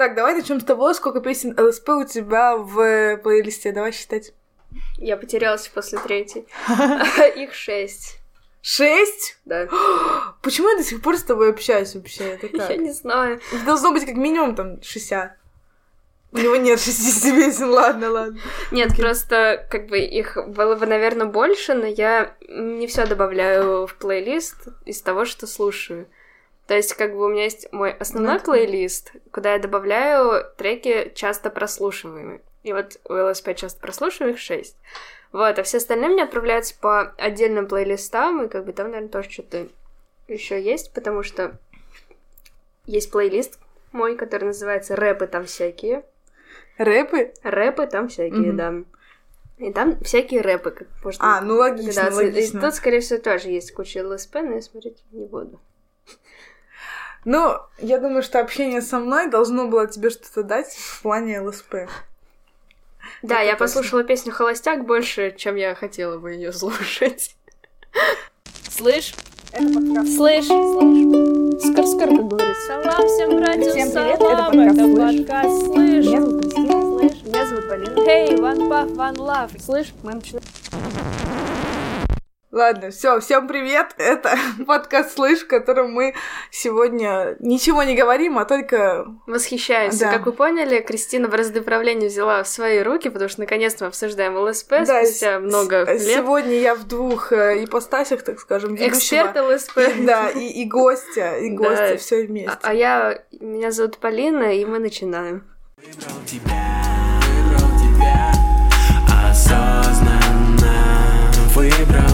Так, давай начнем с того, сколько песен ЛСП у тебя в плейлисте. Давай считать. Я потерялась после третьей. Их шесть. Шесть? Да. Почему я до сих пор с тобой общаюсь вообще? Я не знаю. Должно быть как минимум там 60. У него нет 60 песен, ладно, ладно. Нет, просто как бы их было бы, наверное, больше, но я не все добавляю в плейлист из того, что слушаю. То есть, как бы у меня есть мой основной Ну, плейлист, куда я добавляю треки часто прослушиваемые. И вот у ЛСП часто прослушиваемых 6. Вот, а все остальные мне отправляются по отдельным плейлистам, и как бы там, наверное, тоже что-то еще есть, потому что есть плейлист мой, который называется «Рэпы там всякие». Рэпы? Рэпы там всякие, Мгм. да. И там всякие рэпы, как можно... А, ну логично, догадаться. И логично. тут, скорее всего, тоже есть куча ЛСП, но я смотреть не буду. Ну, я думаю, что общение со мной должно было тебе что-то дать в плане ЛСП. Да, Это я точно. послушала песню «Холостяк» больше, чем я хотела бы ее слушать. Слышь? Слышь? Слышь? Скор-скор, как говорится. Салам всем братьям, Всем привет, салам, это подкаст это «Слышь». подкаст «Слышь». Меня зовут Кристина. Слышь? Меня зовут Полина. Hey, one puff, one love. Слышь? Мы начинаем. Ладно, все, всем привет. Это подкаст «Слышь», в котором мы сегодня ничего не говорим, а только... Восхищаемся. Да. Как вы поняли, Кристина бразды правления взяла в свои руки, потому что наконец-то мы обсуждаем ЛСП Да, спустя с- много с- лет. Сегодня я в двух э, ипостасях, так скажем, ведущего. Эксперт ЛСП. Да, и, и гостя, и Да. гостя, все вместе. А, а я... Меня зовут Полина, и мы начинаем. Выбрал тебя, выбрал тебя осознанно Выбрал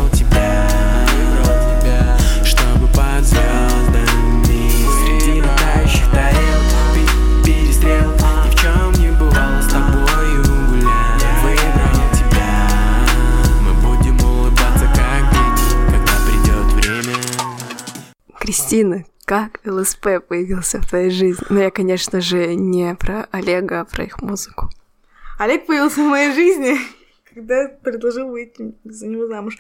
Кристина, как ЛСП появился в твоей жизни? Ну, я, конечно же, не про Олега, а про их музыку. Олег появился в моей жизни, когда предложил выйти за него замуж.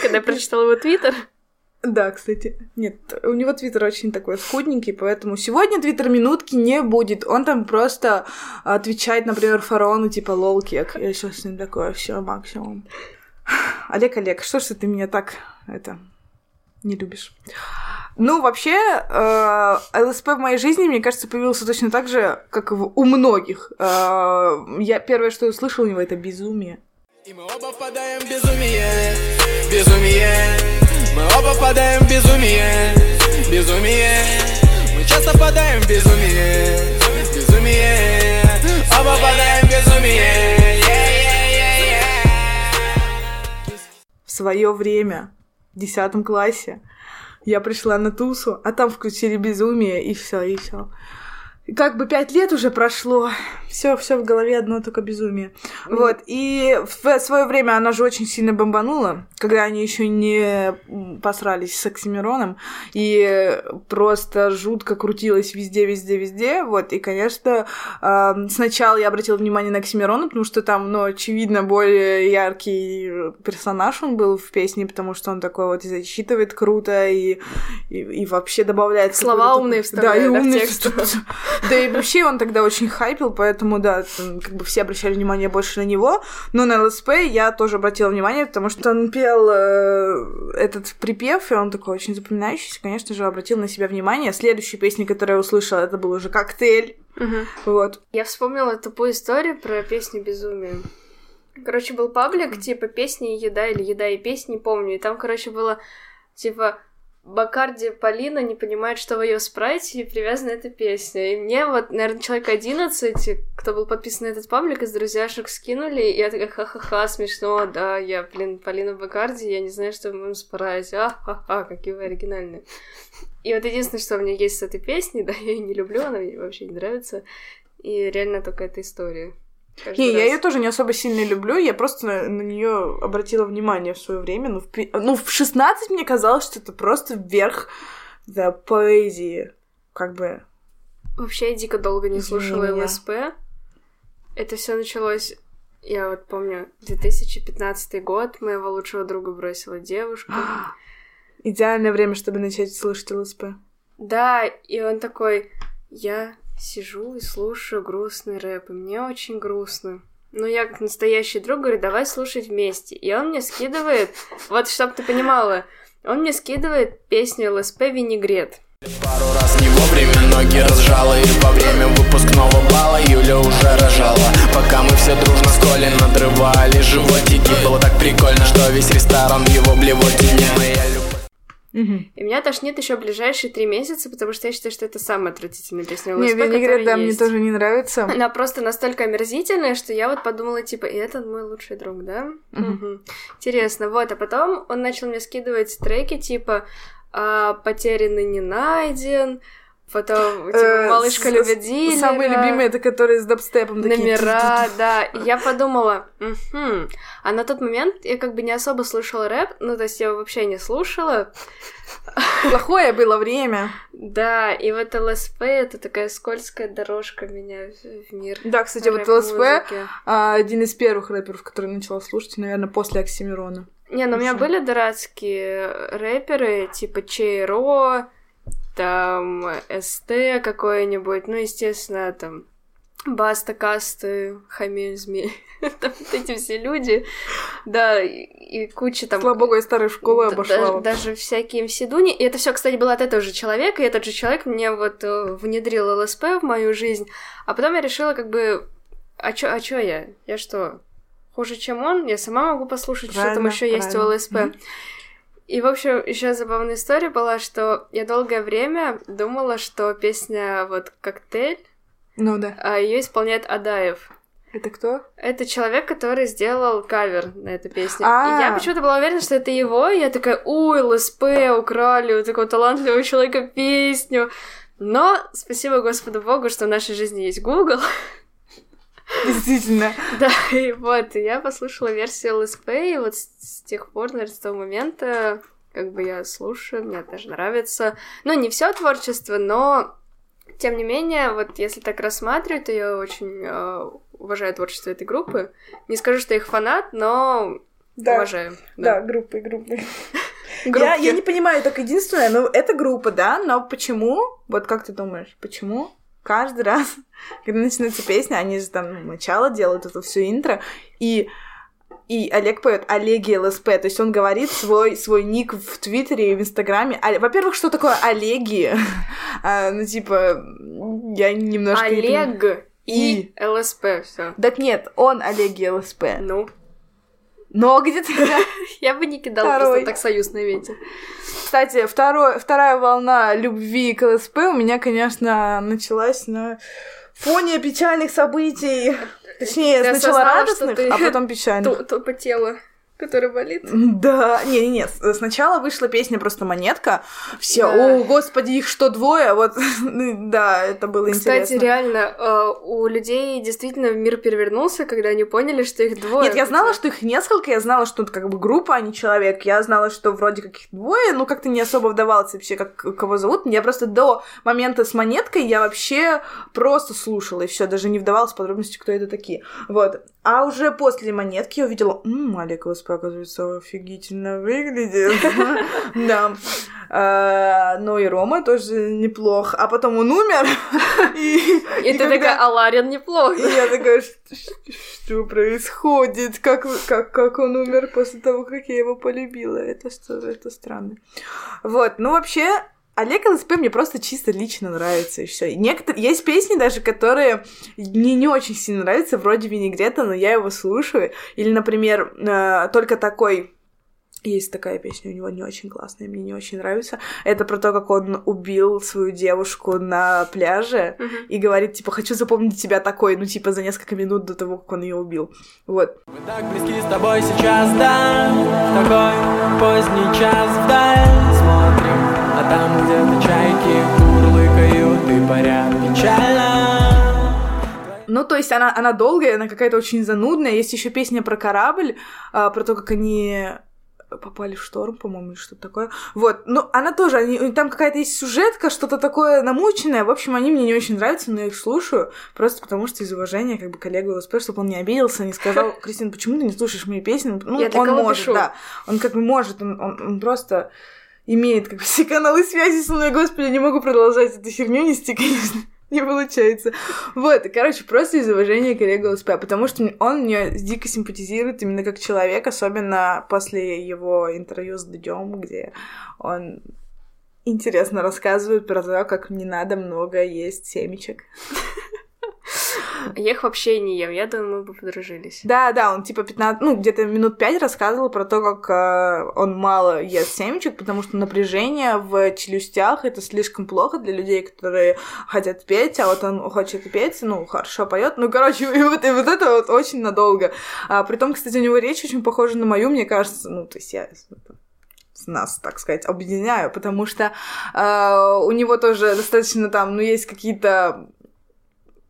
Когда я прочитала его твиттер, Да, кстати. Нет, у него твиттер очень такой скудненький, поэтому сегодня твиттер минутки не будет. Он там просто отвечает, например, фараону типа лол кек. Я сейчас с ним такое, все максимум. Олег, Олег, что ж ты меня так это не любишь? Ну, вообще, э, ЛСП в моей жизни, мне кажется, появился точно так же, как и в- у многих. Э, я первое, что я услышала у него, это безумие. И мы оба впадаем в безумие, безумие Мы оба впадаем в безумие, безумие Мы часто впадаем в безумие, безумие Оба впадаем в безумие в свое время, десятом классе, я пришла на тусу, а там включили безумие, и все, и все. Как бы пять лет уже прошло, все, все в голове одно только безумие. Вот, и в свое время она же очень сильно бомбанула, когда они еще не посрались с Оксимироном, и просто жутко крутилась везде, везде, везде. Вот, и, конечно, сначала я обратила внимание на Оксимирона, потому что там, ну, очевидно, более яркий персонаж он был в песне, потому что он такой вот и зачитывает круто, и, и, и вообще добавляет... Слова умные такой- да, и вставляет, да, в текст. Да и вообще он тогда очень хайпил, поэтому, да, как бы все обращали внимание больше на него. Но на ЛСП я тоже обратила внимание, потому что он пел э, этот припев, и он такой очень запоминающийся, конечно же, обратил на себя внимание. Следующая песня, которую я услышала, это был уже «Коктейль». Мгм. Вот. Я вспомнила тупую историю про песню «Безумие». Короче, был паблик, типа, песни и еда, или еда и песни, не помню. И там, короче, было, типа, Бакарди Полина не понимает, что в ее спрайте, и привязана эта песня. И мне вот, наверное, человек 11, кто был подписан на этот паблик, из друзьяшек скинули, и я такая, ха-ха-ха, смешно, да, я, блин, Полина Бакарди, я не знаю, что в моем спрайте, а-ха-ха, какие вы оригинальные. И вот единственное, что у меня есть с этой песней, да, я ее не люблю, она мне вообще не нравится, и реально только эта история. Не, я раз. ее тоже не особо сильно люблю, я просто на, нее обратила внимание в свое время. Ну в, ну, в 16 мне казалось, что это просто верх да, поэзии. Как бы. Вообще я дико долго не Извини слушала меня. ЛСП. Это все началось, я вот помню, 2015 год, моего лучшего друга бросила девушка. Идеальное время, чтобы начать слышать ЛСП. Да, и он такой, я сижу и слушаю грустный рэп, и мне очень грустно. Ну, я как настоящий друг говорю, давай слушать вместе. И он мне скидывает, вот чтоб ты понимала, он мне скидывает песню ЛСП «Винегрет». Пару раз не вовремя ноги разжала И во время выпускного бала Юля уже рожала Пока мы все дружно с Колей надрывали животики Было так прикольно, что весь ресторан его блевотине Моя любовь Мгм. И меня тошнит еще ближайшие три месяца, потому что я считаю, что это самая отвратительная песня Не, ЛСП, винегрет, которая да, мне есть. тоже не нравится. Она просто настолько омерзительная, что я вот подумала, типа, и этот мой лучший друг, да? Мгм. Мгм. Интересно, вот, а потом он начал мне скидывать треки, типа, а, «Потерянный не найден», потом, типа, Э, «Малышка с- любит дилера». Самые любимые, это которые с дабстепом такие. Номера, да. И я подумала, «Мгм». а на тот момент я как бы не особо слушала рэп, ну, то есть я вообще не слушала. Плохое было время. Да, и вот ЛСП — это такая скользкая дорожка меня в мир Да, кстати, вот ЛСП а, один из первых рэперов, который начала слушать, наверное, после Оксимирона. Не, ну у меня были дурацкие рэперы, типа Чейро, там СТ какой-нибудь, ну, естественно, там Баста, Касты, Хамель, Змей, там вот эти все люди, да, и, куча там... Слава богу, я старую школу д- обошла. даже всякие МС-дуни. И это все, кстати, было от этого же человека, и этот же человек мне вот э, внедрил ЛСП в мою жизнь. А потом я решила, как бы, а чё, а чё я? Я что, хуже, чем он? Я сама могу послушать, что там Правильно, еще есть у правильно. ЛСП. Мгм. И, в общем, еще забавная история была, что я долгое время думала, что песня вот «Коктейль», Ну да. а ее исполняет Адаев. Это кто? Это человек, который сделал кавер на эту песню. А. И я почему-то была уверена, что это его, и я такая, ой, ЛСП, украли у такого талантливого человека песню. Но спасибо Господу Богу, что в нашей жизни есть Google. Действительно. Да, и вот, я послушала версию ЛСП, и вот с, тех пор, наверное, с того момента, как бы я слушаю, мне даже нравится. Ну, не все творчество, но тем не менее, вот если так рассматривать, то я очень э, уважаю творчество этой группы. Не скажу, что я их фанат, но Да. уважаю. Да, группы, группы. Я, я не понимаю, только единственное, ну, это группа, да, но почему, вот как ты думаешь, почему каждый раз, когда начинается песня, они же там начало делают, это все интро, и и Олег поет Олеги ЛСП, то есть он говорит свой, свой ник в Твиттере и в Инстаграме. А- Во-первых, что такое Олеги? А, ну, типа, я немножко... Олег и, И. ЛСП, все. Так нет, он Олеги ЛСП. Ну, Но где-то... я бы не кидала Второй. просто так союз на ветер. Кстати, второй, вторая волна любви к ЛСП у меня, конечно, началась на фоне печальных событий. Точнее, сначала осознала, радостных, а потом печальных. То, то которое болит. Да, не-не-не, с- сначала вышла песня просто монетка. Все, Да. о, господи, их что, двое? Вот, ну, да, это было Кстати, интересно. реально, э, у людей действительно мир перевернулся, когда они поняли, что их двое. Нет, я знала, что их несколько, я знала, что это как бы группа, а не человек. Я знала, что вроде как их двое, но как-то не особо вдавалась вообще, как кого зовут. Я просто до момента с монеткой я вообще просто слушала, и все, даже не вдавалась в подробности, кто это такие. Вот. А уже после монетки я увидела, ммм, Олег ЛСП, оказывается, офигительно выглядит. Да. А, Ну и Рома тоже неплох. А потом он умер. И ты такая, а Ларин неплохо. и я такая, что, происходит? Как он умер после того, как я его полюбила? Это что, это странно. Вот, ну вообще, Олег ЛСП мне просто чисто лично нравится, и все. Некоторые... Есть песни даже, которые мне не очень сильно нравятся, вроде Винегрета, но я его слушаю. Или, например, э, только такой... Есть такая песня у него не очень классная, мне не очень нравится. Это про то, как он убил свою девушку на пляже Мгм. и говорит, типа, хочу запомнить тебя такой, ну, типа, за несколько минут до того, как он ее убил. Вот. Мы так близки с тобой сейчас, да В такой поздний час вдаль смотрим А там где-то чайки курлыкают и парят печально Ну, то есть она, она долгая, она какая-то очень занудная. Есть еще песня про корабль, а, про то, как они попали в шторм, по-моему, или что-то такое. Вот, ну, она тоже, они, там какая-то есть сюжетка, что-то такое намученное. В общем, они мне не очень нравятся, но я их слушаю, просто потому что из уважения, как бы, коллегу ЛСП, чтобы он не обиделся, не сказал, Кристина, почему ты не слушаешь мои песни? Ну, Я он может, пишу. да. Он как бы может, он, он, он просто имеет как бы все каналы связи со мной, господи, не могу продолжать эту херню нести, конечно. Не получается. Вот, короче, просто из уважения к Олегу ЛСП, потому что он мне дико симпатизирует именно как человек, особенно после его интервью с Дудем, где он интересно рассказывает про то, как не надо много есть семечек. Я их вообще не ем, я думаю, мы бы подружились. Да, да, он типа 15, ну, где-то минут 5 рассказывал про то, как э, он мало ест семечек, потому что напряжение в челюстях это слишком плохо для людей, которые хотят петь, а вот он хочет петь, ну, хорошо поет. Ну, короче, и вот, и вот это вот очень надолго. А, при том, кстати, у него речь очень похожа на мою, мне кажется, ну, то есть я нас, так сказать, объединяю, потому что э, у него тоже достаточно там, ну, есть какие-то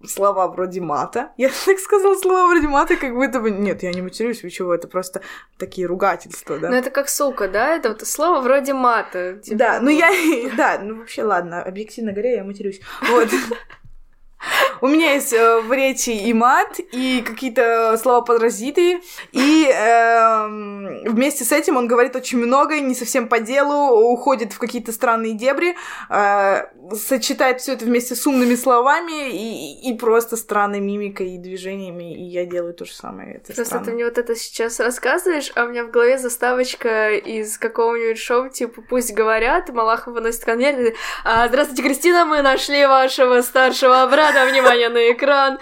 слова вроде мата. Я так сказала слова вроде мата, как будто бы... Нет, я не матерюсь, вы чего, это просто такие ругательства, да? Ну, это как сука, да? Это вот слово вроде мата. Типа, да, ну я... Да, ну вообще, ладно, объективно говоря, я матерюсь. Вот. У меня есть э, в речи и мат, и какие-то слова паразиты, и э, вместе с этим он говорит очень много, не совсем по делу, уходит в какие-то странные дебри, э, сочетает все это вместе с умными словами и, и просто странной мимикой и движениями, и я делаю то же самое. Это просто странно. ты мне вот это сейчас рассказываешь, а у меня в голове заставочка из какого-нибудь шоу, типа «Пусть говорят», Малахов выносит конверт, а, «Здравствуйте, Кристина, мы нашли вашего старшего брата, внимание на экран.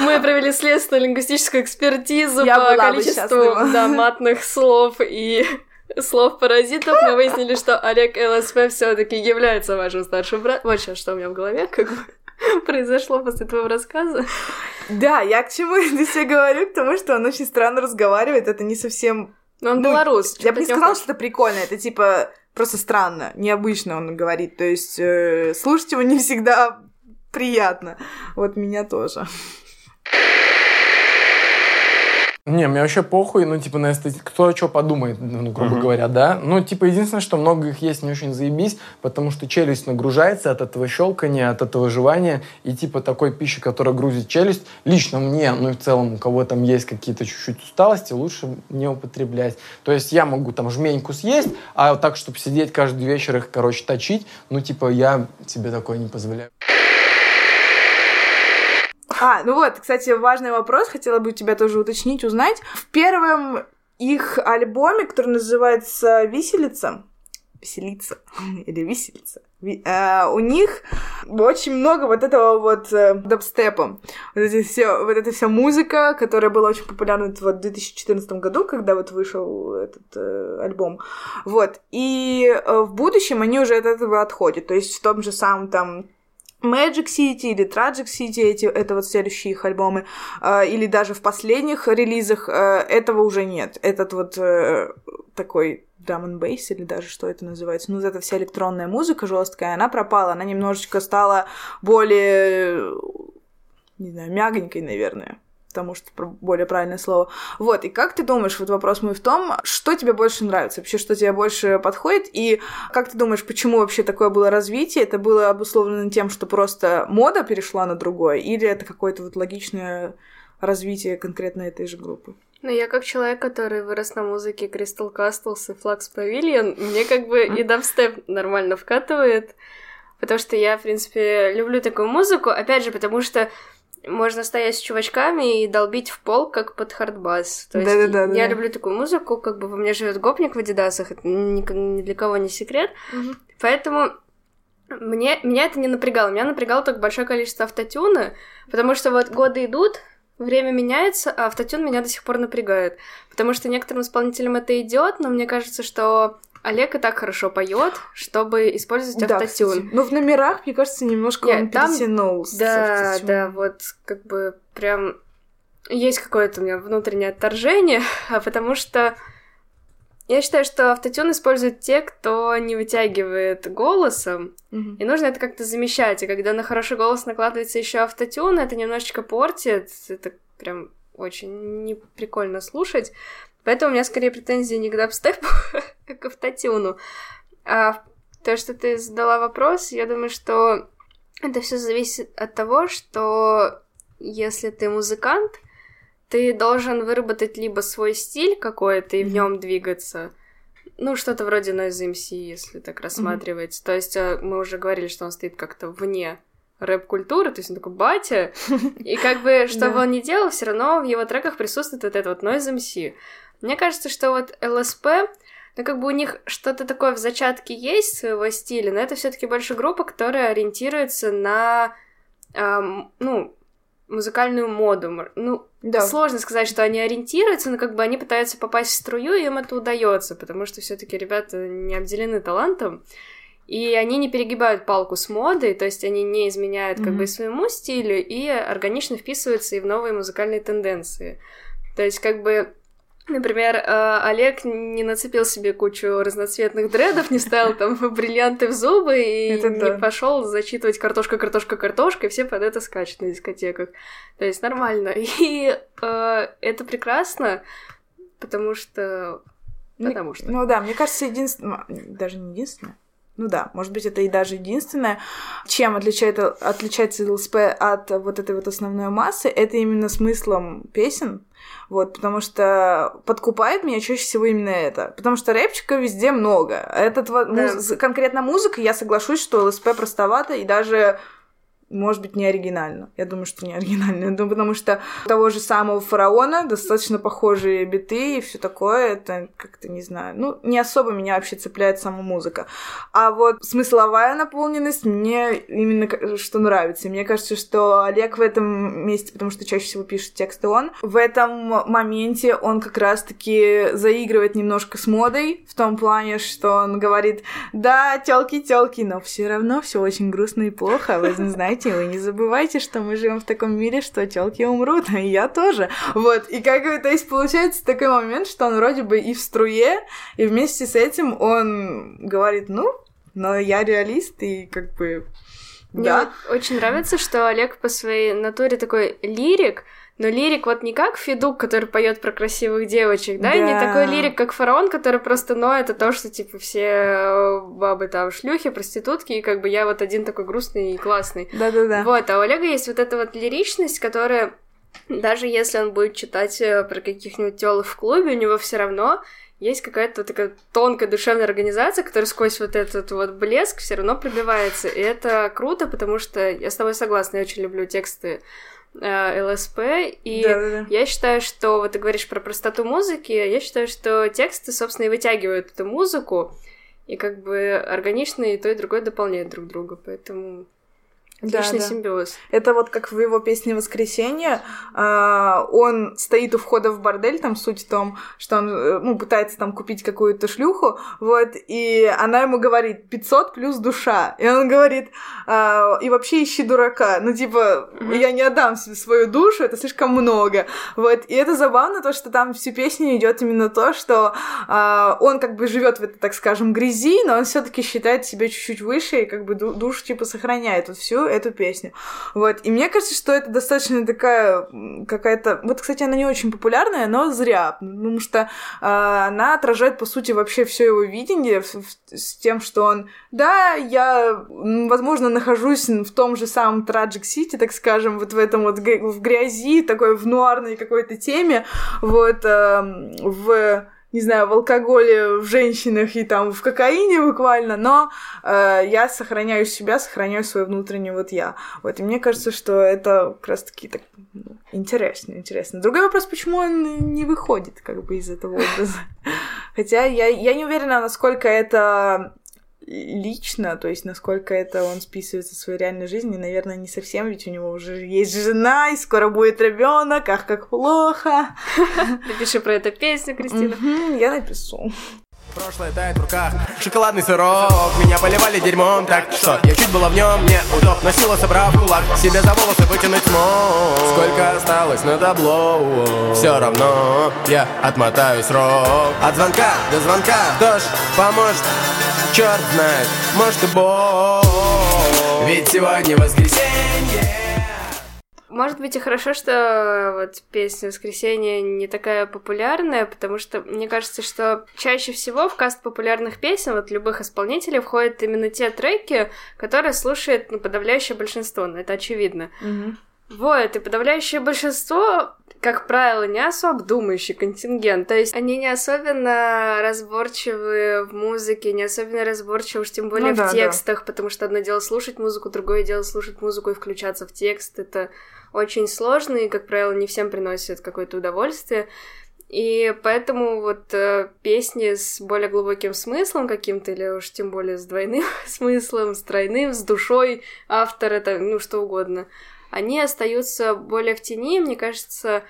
Мы провели следственную лингвистическую экспертизу Я по количеству да, матных слов и слов паразитов. Мы выяснили, что Олег ЛСП все-таки является вашим старшим братом. Вот сейчас что у меня в голове как бы произошло после твоего рассказа. Да, я к чему это все говорю, к тому, что он очень странно разговаривает, это не совсем... Но он Ну, белорус. Я бы не сказала, что это прикольно, это типа просто странно, необычно он говорит, то есть э, слушать его не всегда приятно. Вот меня тоже. Не, мне вообще похуй, ну, типа, на эстетику, кто что подумает, ну, грубо Мгм. говоря, да. Ну, типа, единственное, что много их есть, не очень заебись, потому что челюсть нагружается от этого щелкания, от этого жевания, и, типа, такой пищи, которая грузит челюсть, лично мне, ну, и в целом, у кого там есть какие-то чуть-чуть усталости, лучше не употреблять. То есть я могу там жменьку съесть, а так, чтобы сидеть каждый вечер их, короче, точить, ну, типа, я себе такое не позволяю. А, ну вот, кстати, важный вопрос, хотела бы тебя тоже уточнить, узнать. В первом их альбоме, который называется «Виселица», «Веселица» или «Виселица», ви- э, у них очень много вот этого вот э, дабстепа. Вот, эти все, вот эта вся музыка, которая была очень популярна вот в 2014 году, когда вот вышел этот э, альбом. Вот. И э, в будущем они уже от этого отходят. То есть в том же самом там Magic City или Tragic City, эти, это вот следующие их альбомы, э, или даже в последних релизах э, этого уже нет. Этот вот э, такой drum and bass, или даже что это называется, ну, вот эта вся электронная музыка жесткая, она пропала, она немножечко стала более, не знаю, мягонькой, наверное потому что более правильное слово. Вот, и как ты думаешь, вот вопрос мой в том, что тебе больше нравится, вообще, что тебе больше подходит, и как ты думаешь, почему вообще такое было развитие? Это было обусловлено тем, что просто мода перешла на другое, или это какое-то вот логичное развитие конкретно этой же группы? Ну, я как человек, который вырос на музыке Crystal Castles и Flux Pavilion, мне как бы и дабстеп нормально вкатывает, потому что я, в принципе, люблю такую музыку, опять же, потому что можно стоять с чувачками и долбить в пол, как под хардбас. То есть Да-да-да, я да. люблю такую музыку, как бы во мне живет гопник в Адидасах, это ни, ни для кого не секрет. Поэтому мне, меня это не напрягало. Меня напрягало только большое количество автотюна, потому что вот годы идут, время меняется, а автотюн меня до сих пор напрягает. Потому что некоторым исполнителям это идет, но мне кажется, что Олег и так хорошо поет, чтобы использовать Да, автотюн. кстати. Но в номерах, мне кажется, немножко Нет, он там- перетянул. Да, да, вот как бы прям есть какое-то у меня внутреннее отторжение, а потому что я считаю, что автотюн используют те, кто не вытягивает голосом, Мгм. и нужно это как-то замещать. И когда на хороший голос накладывается еще автотюн, это немножечко портит. Это прям очень неприкольно слушать. Поэтому у меня скорее претензии не к дабстепу, к автотюну. А то, что ты задала вопрос, я думаю, что это все зависит от того, что если ты музыкант, ты должен выработать либо свой стиль какой-то и в нем двигаться, ну, что-то вроде Noise MC, если так рассматривать. То есть э, мы уже говорили, что он стоит как-то вне рэп-культуры, то есть он такой батя, и как бы, что бы он ни делал, все равно в его треках присутствует вот это вот Noise MC. Мне кажется, что вот ЛСП, ну как бы у них что-то такое в зачатке есть своего стиля, но это все таки больше группа, которая ориентируется на, ам, ну, музыкальную моду. Ну, Да. Сложно сказать, что они ориентируются, но как бы они пытаются попасть в струю, и им это удается, потому что все-таки ребята не обделены талантом, и они не перегибают палку с модой, то есть они не изменяют как Мгм. бы своему стилю и органично вписываются и в новые музыкальные тенденции. То есть как бы Например, э, Олег не нацепил себе кучу разноцветных дредов, не ставил там бриллианты в зубы и Это не да. пошел зачитывать картошка, картошка, картошка, и все под это скачут на дискотеках. То есть нормально. И э, это прекрасно, потому что... Мне- Потому что. Ну да, мне кажется, единственное, даже не единственное, ну да, может быть, это и даже единственное, чем отличает, отличается ЛСП от вот этой вот основной массы, это именно смыслом песен, вот, потому что подкупает меня чаще всего именно это, потому что рэпчика везде много, этот Да. муз- конкретно музыка, я соглашусь, что ЛСП простовато и даже может быть, не оригинально. Я думаю, что не оригинально. Ну, потому что у того же самого фараона достаточно похожие биты и все такое. Это как-то не знаю. Ну, не особо меня вообще цепляет сама музыка. А вот смысловая наполненность мне именно что нравится. Мне кажется, что Олег в этом месте, потому что чаще всего пишет тексты он, в этом моменте он как раз-таки заигрывает немножко с модой, в том плане, что он говорит, да, телки, телки, но все равно все очень грустно и плохо. Вы знаете, вы не забывайте, что мы живем в таком мире, что телки умрут, и я тоже. Вот, и как бы, то есть получается такой момент, что он вроде бы и в струе, и вместе с этим он говорит, ну, но я реалист, и как бы, Мне да. вот очень нравится, что Олег по своей натуре такой лирик, но лирик вот не как Федук, который поет про красивых девочек, да, и не Да. такой лирик, как фараон, который просто ноет о том, что, типа, все э, бабы там шлюхи, проститутки, и как бы я вот один такой грустный и классный. Да-да-да. Вот, а у Олега есть вот эта вот лиричность, которая, даже если он будет читать э, про каких-нибудь телок в клубе, у него все равно есть какая-то такая тонкая душевная организация, которая сквозь вот этот вот блеск все равно пробивается. И это круто, потому что я с тобой согласна, я очень люблю тексты ЛСП, и Да-да-да. я считаю, что вот ты говоришь про простоту музыки, я считаю, что тексты, собственно, и вытягивают эту музыку, и как бы органично и то, и другое дополняют друг друга, поэтому Да, отличный да. симбиоз. Это вот как в его песне «Воскресенье». а, он стоит у входа в бордель, там суть в том, что он э, ну, пытается там купить какую-то шлюху, вот, и она ему говорит 500 плюс душа. И он говорит, а, и вообще ищи дурака. Ну, типа, я не отдам себе свою душу, это слишком много. Вот, и это забавно, то, что там всю песню идет именно то, что а, он как бы живет в этой, так скажем, грязи, но он все-таки считает себя чуть-чуть выше и как бы ду- душу типа сохраняет вот всю эту песню. Вот. И мне кажется, что это достаточно такая какая-то... Вот, кстати, она не очень популярная, но зря, потому что а, она отражает, по сути, вообще все его видение в- с тем, что он... Да, я, возможно, нахожусь в том же самом Tragic City, так скажем, вот в этом вот в грязи, такой в нуарной какой-то теме, вот, эм, в не знаю, в алкоголе, в женщинах и там в кокаине буквально, но э, я сохраняю себя, сохраняю свое внутреннее вот я. Вот, и мне кажется, что это как раз-таки так ну, интересно, интересно. Другой вопрос, почему он не выходит как бы из этого образа. Хотя я, я не уверена, насколько это лично, то есть насколько это он списывается в своей реальной жизни, наверное, не совсем, ведь у него уже есть жена, и скоро будет ребенок, ах, как плохо. Напиши про эту песню, Кристина. Я напишу. Прошлое тает в руках, шоколадный сырок Меня поливали дерьмом, так что я чуть было в нем не удоб Носила, собрав кулак, себе за волосы вытянуть смог Сколько осталось на табло, все равно я отмотаю срок От звонка до звонка, кто ж поможет, черт знает, может и Бог Ведь сегодня воскресенье Может быть и хорошо, что вот песня «Воскресенье» не такая популярная, потому что мне кажется, что чаще всего в каст популярных песен, вот любых исполнителей, входят именно те треки, которые слушает ну, подавляющее большинство, ну, это очевидно. Мгм. Вот, и подавляющее большинство как правило, не особо думающий контингент. То есть они не особенно разборчивы в музыке, не особенно разборчивы уж тем более Ну в да, да. текстах, потому что одно дело слушать музыку, другое дело слушать музыку и включаться в текст. Это очень сложно и, как правило, не всем приносит какое-то удовольствие. И поэтому вот э, песни с более глубоким смыслом каким-то, или уж тем более с двойным смыслом, с тройным, с душой автора, это, ну, что угодно, они остаются более в тени, мне кажется,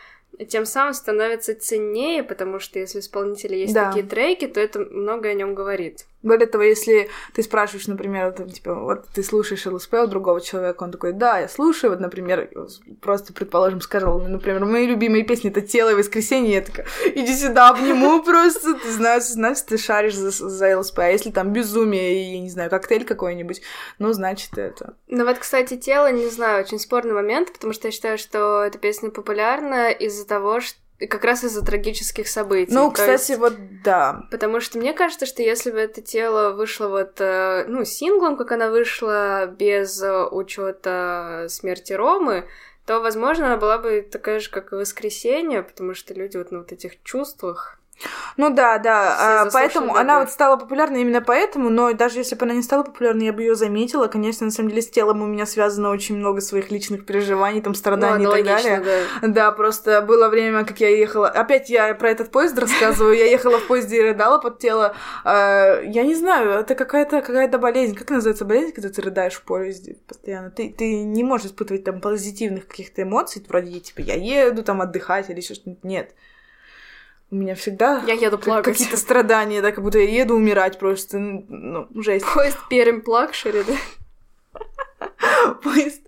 тем самым становятся ценнее, потому что если у исполнителя есть Да. такие треки, то это много о нем говорит. Более того, если ты спрашиваешь, например, там, типа, вот ты слушаешь ЛСП у другого человека, он такой, да, я слушаю, вот, например, просто, предположим, сказал, ну, например, мои любимые песни — это «Тело» и «Воскресенье», я такая, иди сюда, обниму просто, ты знаешь, значит, ты шаришь за, за ЛСП, а если там «Безумие» и, не знаю, коктейль какой-нибудь, ну, значит, это... Ну вот, кстати, тело, не знаю, очень спорный момент, потому что я считаю, что эта песня популярна из-за того, что как раз из-за трагических событий. Ну, кстати, есть- вот, да, Потому что мне кажется, что если бы это тело вышло вот, э, ну, синглом, как она вышла, без учета смерти Ромы, то, возможно, она была бы такая же, как и воскресенье, потому что люди вот на вот этих чувствах. Ну да, да, а, поэтому она вот стала популярной именно поэтому, но даже если бы она не стала популярной, я бы ее заметила. Конечно, на самом деле с телом у меня связано очень много своих личных переживаний, там страданий Ну, и так далее. да. Да, просто было время, как я ехала. Опять я про этот поезд рассказываю. Я ехала в поезде и рыдала под тело. А, Я не знаю, это какая-то какая-то болезнь. Как называется болезнь, когда ты рыдаешь в поезде постоянно? Ты, ты не можешь испытывать там позитивных каких-то эмоций, вроде типа я еду там отдыхать или еще что-нибудь. Нет. У меня всегда Я еду плакать. какие-то страдания, да, как будто я еду умирать просто. Ну, жесть. Поезд Пермь Плакшери, да? Поезд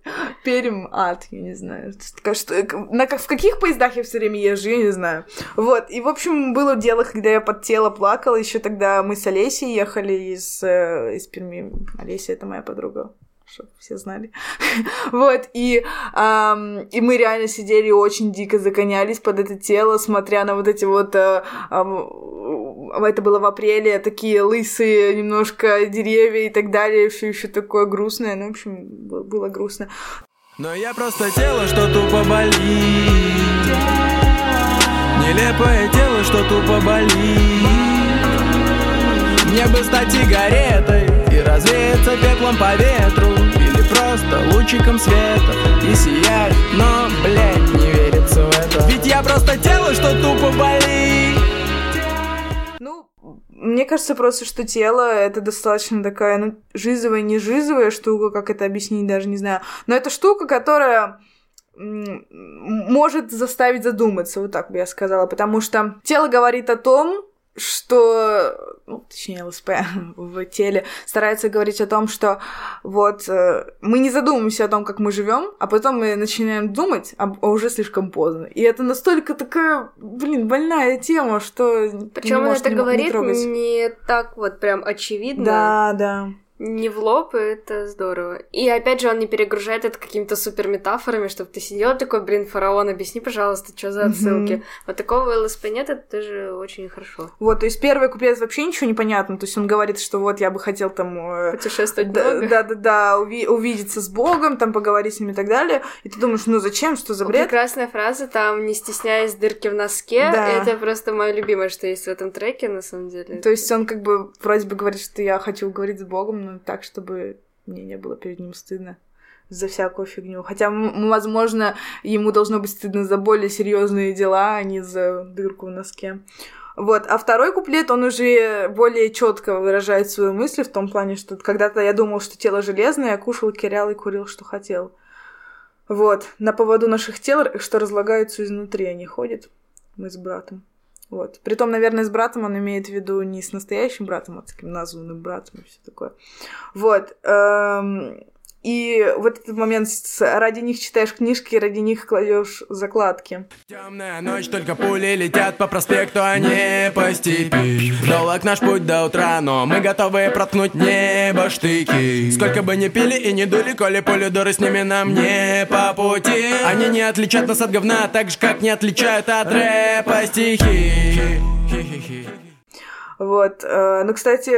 Перим ад, я не знаю. Что- что- на, в каких поездах я все время езжу, я не знаю. Вот, и, в общем, было дело, когда я под тело плакала, еще тогда мы с Олесей ехали из, э, из Перми. Олеся — это моя подруга, чтобы все знали. Вот, и, ам, и мы реально сидели и очень дико загонялись под это тело, смотря на вот эти вот... э, ам, это было в апреле, такие лысые немножко деревья и так далее, все еще такое грустное. Ну, в общем, было грустно. Но я просто тело, что тупо болит Нелепое тело, что тупо болит Мне бы стать сигаретой развеяться пеплом по ветру Или просто лучиком света И сиять, но, блядь, не верится в это. Ведь я просто тело, что тупо болит. Ну, мне кажется просто, что тело — это достаточно такая, ну, жизовая, не жизовая штука, как это объяснить, даже не знаю. Но это штука, которая может заставить задуматься, вот так бы я сказала, потому что тело говорит о том, что, ну, точнее, ЛСП в теле старается говорить о том, что вот э, мы не задумываемся о том, как мы живем, а потом мы начинаем думать, а а уже слишком поздно. И это настолько такая, блин, больная тема, что Причем не он это не, не говорит трогать. не так вот прям очевидно. Да, да. Не в лоб, это здорово. И опять же, он не перегружает это какими-то супер метафорами, чтобы ты сидел такой, блин, фараон, объясни, пожалуйста, что за отсылки. Мгм. Вот такого ЛСП нет, это тоже очень хорошо. Вот, то есть первый куплет вообще ничего не понятно. То есть он говорит, что вот я бы хотел там... э, Путешествовать Да, много. да, да, да, уви- увидеться с Богом, там поговорить с ним и так далее. И ты думаешь, ну зачем, что за бред? Прекрасная фраза, там, не стесняясь дырки в носке. Да. Это просто мое любимое, что есть в этом треке, на самом деле. То есть он как бы вроде бы говорит, что я хочу говорить с Богом, но так, чтобы мне не было перед ним стыдно за всякую фигню. Хотя, возможно, ему должно быть стыдно за более серьезные дела, а не за дырку в носке. Вот. А второй куплет, он уже более четко выражает свою мысль в том плане, что когда-то я думал, что тело железное, я кушал, кирял и курил, что хотел. Вот. На поводу наших тел, что разлагаются изнутри, они ходят. Мы с братом. Вот. Притом, наверное, с братом он имеет в виду не с настоящим братом, а с таким названным братом и все такое. Вот. эм, И вот этот момент, с- ради них читаешь книжки, ради них кладешь закладки. Темная ночь, только пули летят по проспекту, а не по степи Долг наш путь до утра, но мы готовы проткнуть небо штыки Сколько бы ни пили и не дули, коли пули дуры с ними нам не по пути Они не отличат нас от говна, так же, как не отличают от рэпа стихи Вот. э, Ну, кстати,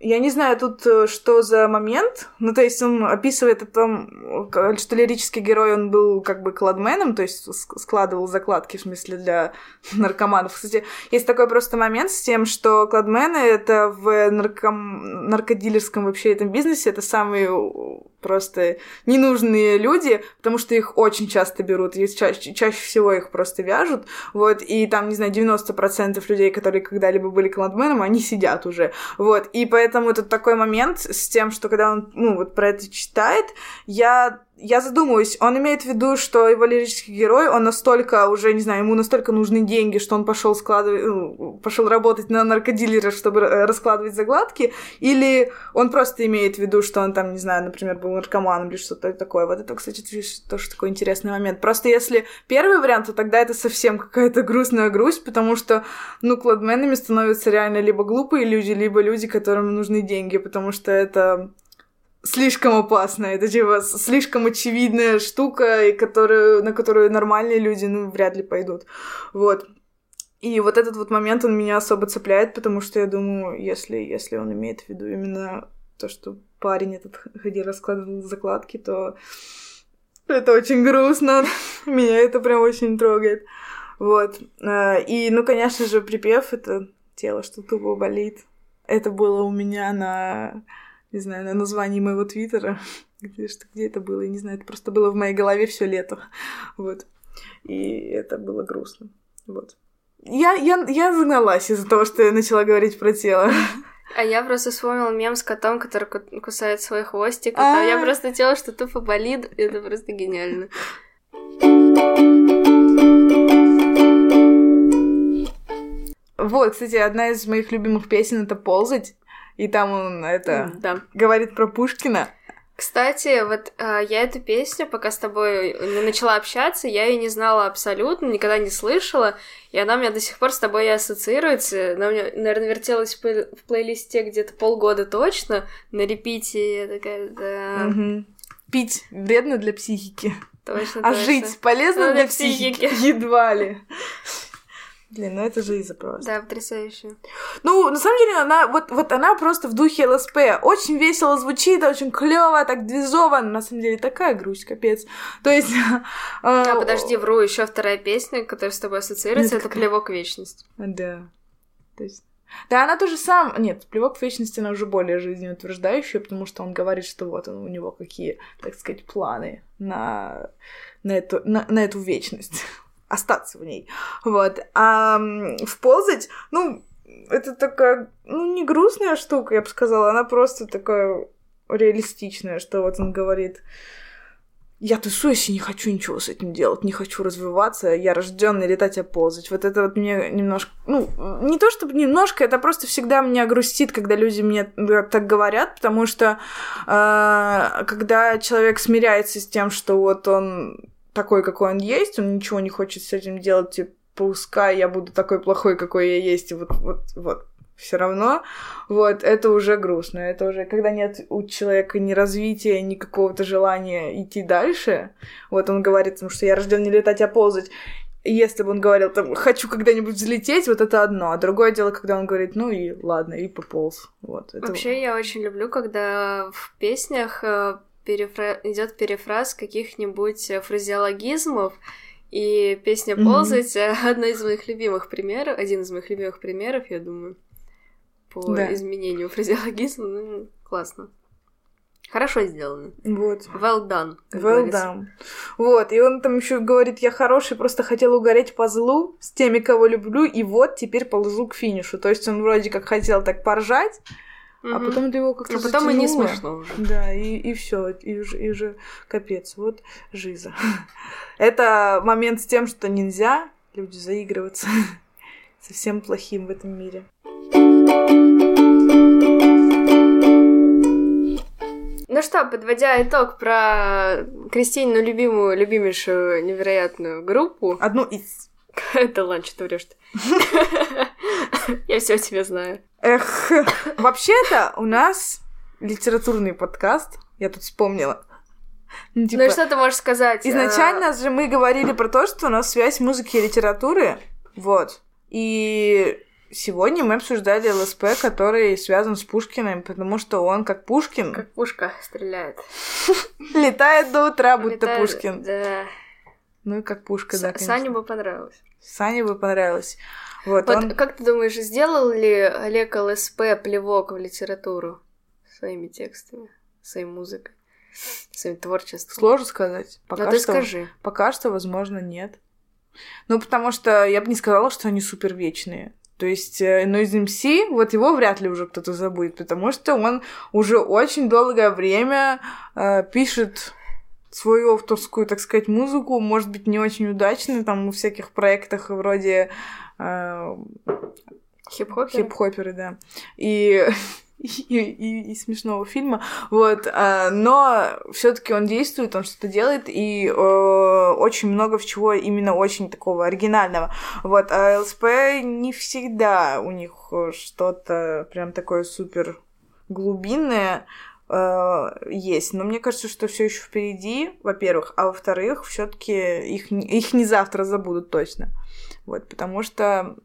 Я не знаю тут, э, что за момент. Ну, то есть он описывает о том, э, что лирический герой, он был как бы кладменом, то есть ск- складывал закладки, в смысле, для наркоманов. Кстати, есть такой просто момент с тем, что кладмены — это в нарком... наркодилерском вообще этом бизнесе, это самые просто ненужные люди, потому что их очень часто берут, и чаще, чаще всего их просто вяжут, вот, и там, не знаю, 90% людей, которые когда-либо были кладменом, они сидят уже, вот, и поэтому тут такой момент с тем, что когда он, ну, вот про это читает, я я задумываюсь, он имеет в виду, что его лирический герой, он настолько уже, не знаю, ему настолько нужны деньги, что он пошел складывать, ну, пошел работать на наркодилера, чтобы э, раскладывать загладки, или он просто имеет в виду, что он там, не знаю, например, был наркоманом или что-то такое. Вот это, кстати, тоже такой интересный момент. Просто если первый вариант, то тогда это совсем какая-то грустная грусть, потому что, ну, кладменами становятся реально либо глупые люди, либо люди, которым нужны деньги, потому что это слишком опасно. Это типа слишком очевидная штука, и которую, на которую нормальные люди, ну, вряд ли пойдут. Вот. И вот этот вот момент, он меня особо цепляет, потому что я думаю, если, если он имеет в виду именно то, что парень этот ходил, раскладывал закладки, то это очень грустно. Меня это прям очень трогает. Вот. А, и, ну, конечно же, припев — это тело, что тупо болит. Это было у меня на не знаю, на названии моего твиттера. Где, что, где это было, я не знаю, это просто было в моей голове все лето. Вот. И это было грустно. Вот. Я, я, я загналась из-за того, что я начала говорить про тело. А я просто вспомнила мем с котом, который кусает свой хвостик. А я просто тело, что тупо болит. Это просто гениально. Вот, кстати, одна из моих любимых песен это «Ползать». И там он это да. говорит про Пушкина. Кстати, вот э, я эту песню, пока с тобой начала общаться, я ее не знала абсолютно, никогда не слышала, и она у меня до сих пор с тобой и ассоциируется. Она у меня, наверное, вертелась в, плей- в плейлисте где-то полгода точно, на репите, я такая, да... Угу. Пить вредно для психики. Точно, а точно. жить полезно Ну, для, для психики? психики. Едва ли. Блин, ну это жиза просто. Да, потрясающе. Ну, на самом деле, она вот, вот она просто в духе ЛСП. Очень весело звучит, очень клево, так двизово. Но на самом деле такая грусть, капец. То есть... А, подожди, вру, еще вторая песня, которая с тобой ассоциируется, это? «Плевок вечность». Да. То есть... Да, она тоже сам... Нет, плевок в вечности, она уже более жизнеутверждающая, потому что он говорит, что вот он, у него какие, так сказать, планы на, на, эту, на, на эту вечность. Остаться в ней. Вот. А вползать, ну, это такая, ну, не грустная штука, я бы сказала, она просто такая реалистичная, что вот он говорит, я тусуюсь и не хочу ничего с этим делать, не хочу развиваться, я рожденный летать и ползать. Вот это вот мне немножко, ну, не то чтобы немножко, это просто всегда меня грустит, когда люди мне так говорят, потому что э, когда человек смиряется с тем, что вот он такой, какой он есть, он ничего не хочет с этим делать, типа, пускай я буду такой плохой, какой я есть, и вот, вот, вот, все равно, вот, это уже грустно, это уже, когда нет у человека ни развития, ни какого-то желания идти дальше, вот он говорит, что я рожден не летать, а ползать, если бы он говорил, там, хочу когда-нибудь взлететь, вот это одно. А другое дело, когда он говорит, ну и ладно, и пополз. Вот, это... Вообще, я очень люблю, когда в песнях э, перефра... идет перефраз каких-нибудь э, фразеологизмов, и песня. «Ползать» — одна из моих любимых примеров, один из моих любимых примеров, я думаю, по Да. изменению фразеологизма. Ну, классно. Хорошо сделано. Вот. Well done, Well говорится. done. Вот, и он там еще говорит, я хороший, просто хотел угореть по злу с теми, кого люблю, и вот теперь ползу к финишу. То есть он вроде как хотел так поржать, а Мгм. потом ты его как-то А потом и не затянуло. смешно уже. Да, и, и все, и уже, и уже капец. Вот жиза. Это момент с тем, что нельзя люди заигрываться совсем плохим в этом мире. Ну что, подводя итог про Кристинину любимую, любимейшую, невероятную группу. Одну из. Это ладно, что ты врешь Я все о тебе знаю. Эх, вообще-то у нас литературный подкаст, я тут вспомнила. Ну, типа, Ну и что ты можешь сказать? изначально же мы говорили про то, что у нас связь музыки и литературы, вот. И сегодня мы обсуждали ЛСП, который связан с Пушкиным, потому что он, как Пушкин, Как пушка стреляет. летает до утра, будто Пушкин. Да. Ну и как Пушка, да, С- конечно. Сане бы понравилось. Сане бы понравилось. Вот, Вот он... как ты думаешь, сделал ли Олег ЛСП плевок в литературу своими текстами, своей музыкой, своим творчеством? Сложно сказать. Пока Ну ты что... скажи. Пока что, возможно, нет. Ну, потому что я бы не сказала, что они супер вечные. То есть, э, но из МС, вот его вряд ли уже кто-то забудет, потому что он уже очень долгое время э, пишет свою авторскую, так сказать, музыку, может быть, не очень удачно, там, в всяких проектах вроде э, Хип-хоп? хип-хоперы, да. И, и, и- и смешного фильма. Вот. а, но все-таки он действует, он что-то делает, и э, очень много в чего именно очень такого оригинального. Вот. А ЛСП не всегда у них что-то прям такое супер глубинное э, есть. Но мне кажется, что все еще впереди, во-первых, а во-вторых, все-таки их, их не завтра забудут точно. Вот, потому что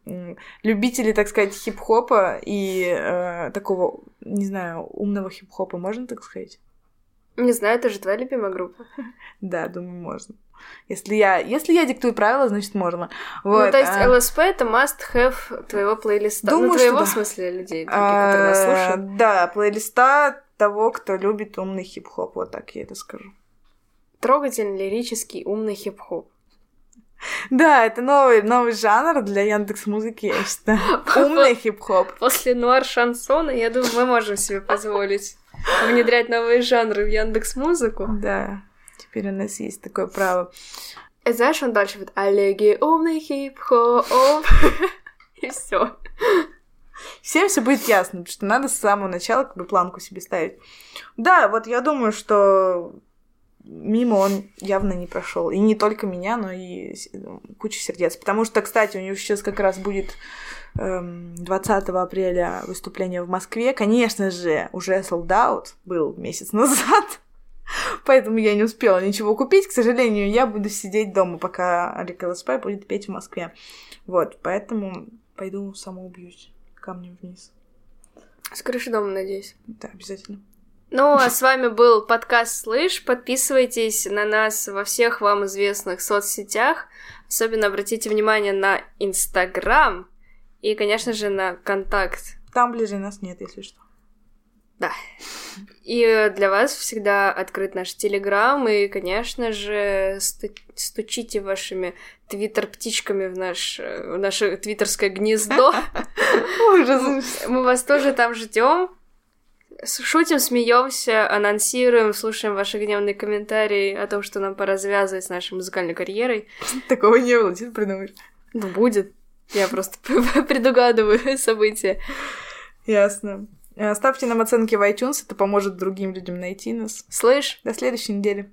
любители, так сказать, хип-хопа и э, такого, не знаю, умного хип-хопа, можно так сказать? Не знаю, это же твоя любимая группа. Да, думаю, можно. Если я, если я диктую правила, значит можно. Вот, ну, то есть а, ЛСП это must-have твоего плейлиста. Думаю, ну, что твоего, да. в смысле, людей, других, которые нас а, слушают. Да, плейлиста того, кто любит умный хип-хоп, вот так я это скажу. Трогательный, лирический, умный хип-хоп. Да, это новый, новый жанр для Яндекс Музыки, я считаю. Умный хип-хоп. После нуар-шансона, я думаю, мы можем себе позволить внедрять новые жанры в Яндекс Музыку. Да, теперь у нас есть такое право. И знаешь, он дальше вот Олеги, умный хип-хоп. И все. Всем все будет ясно, потому что надо с самого начала как бы планку себе ставить. Да, вот я думаю, что мимо он явно не прошел. И не только меня, но и с- куча сердец. Потому что, кстати, у него сейчас как раз будет эм, 20 апреля выступление в Москве. Конечно же, уже sold out был месяц назад. Поэтому я не успела ничего купить. К сожалению, я буду сидеть дома, пока Олег ЛСП будет петь в Москве. Вот, поэтому пойду самоубьюсь камнем вниз. С крыши дома, надеюсь. Да, обязательно. Ну, а с вами был подкаст «Слышь». Подписывайтесь на нас во всех вам известных соцсетях. Особенно обратите внимание на Инстаграм и, конечно же, на Контакт. Там ближе нас нет, если что. Да. И для вас всегда открыт наш Телеграм, и, конечно же, сту- стучите вашими твиттер-птичками в, наш, в наше твиттерское гнездо. Мы вас тоже там ждем. Шутим, смеемся, анонсируем, слушаем ваши гневные комментарии о том, что нам пора завязывать с нашей музыкальной карьерой. Такого не было, что ты придумаешь? Ну, будет. Я просто предугадываю события. Ясно. Э, Ставьте нам оценки в iTunes, это поможет другим людям найти нас. Слышь? До следующей недели.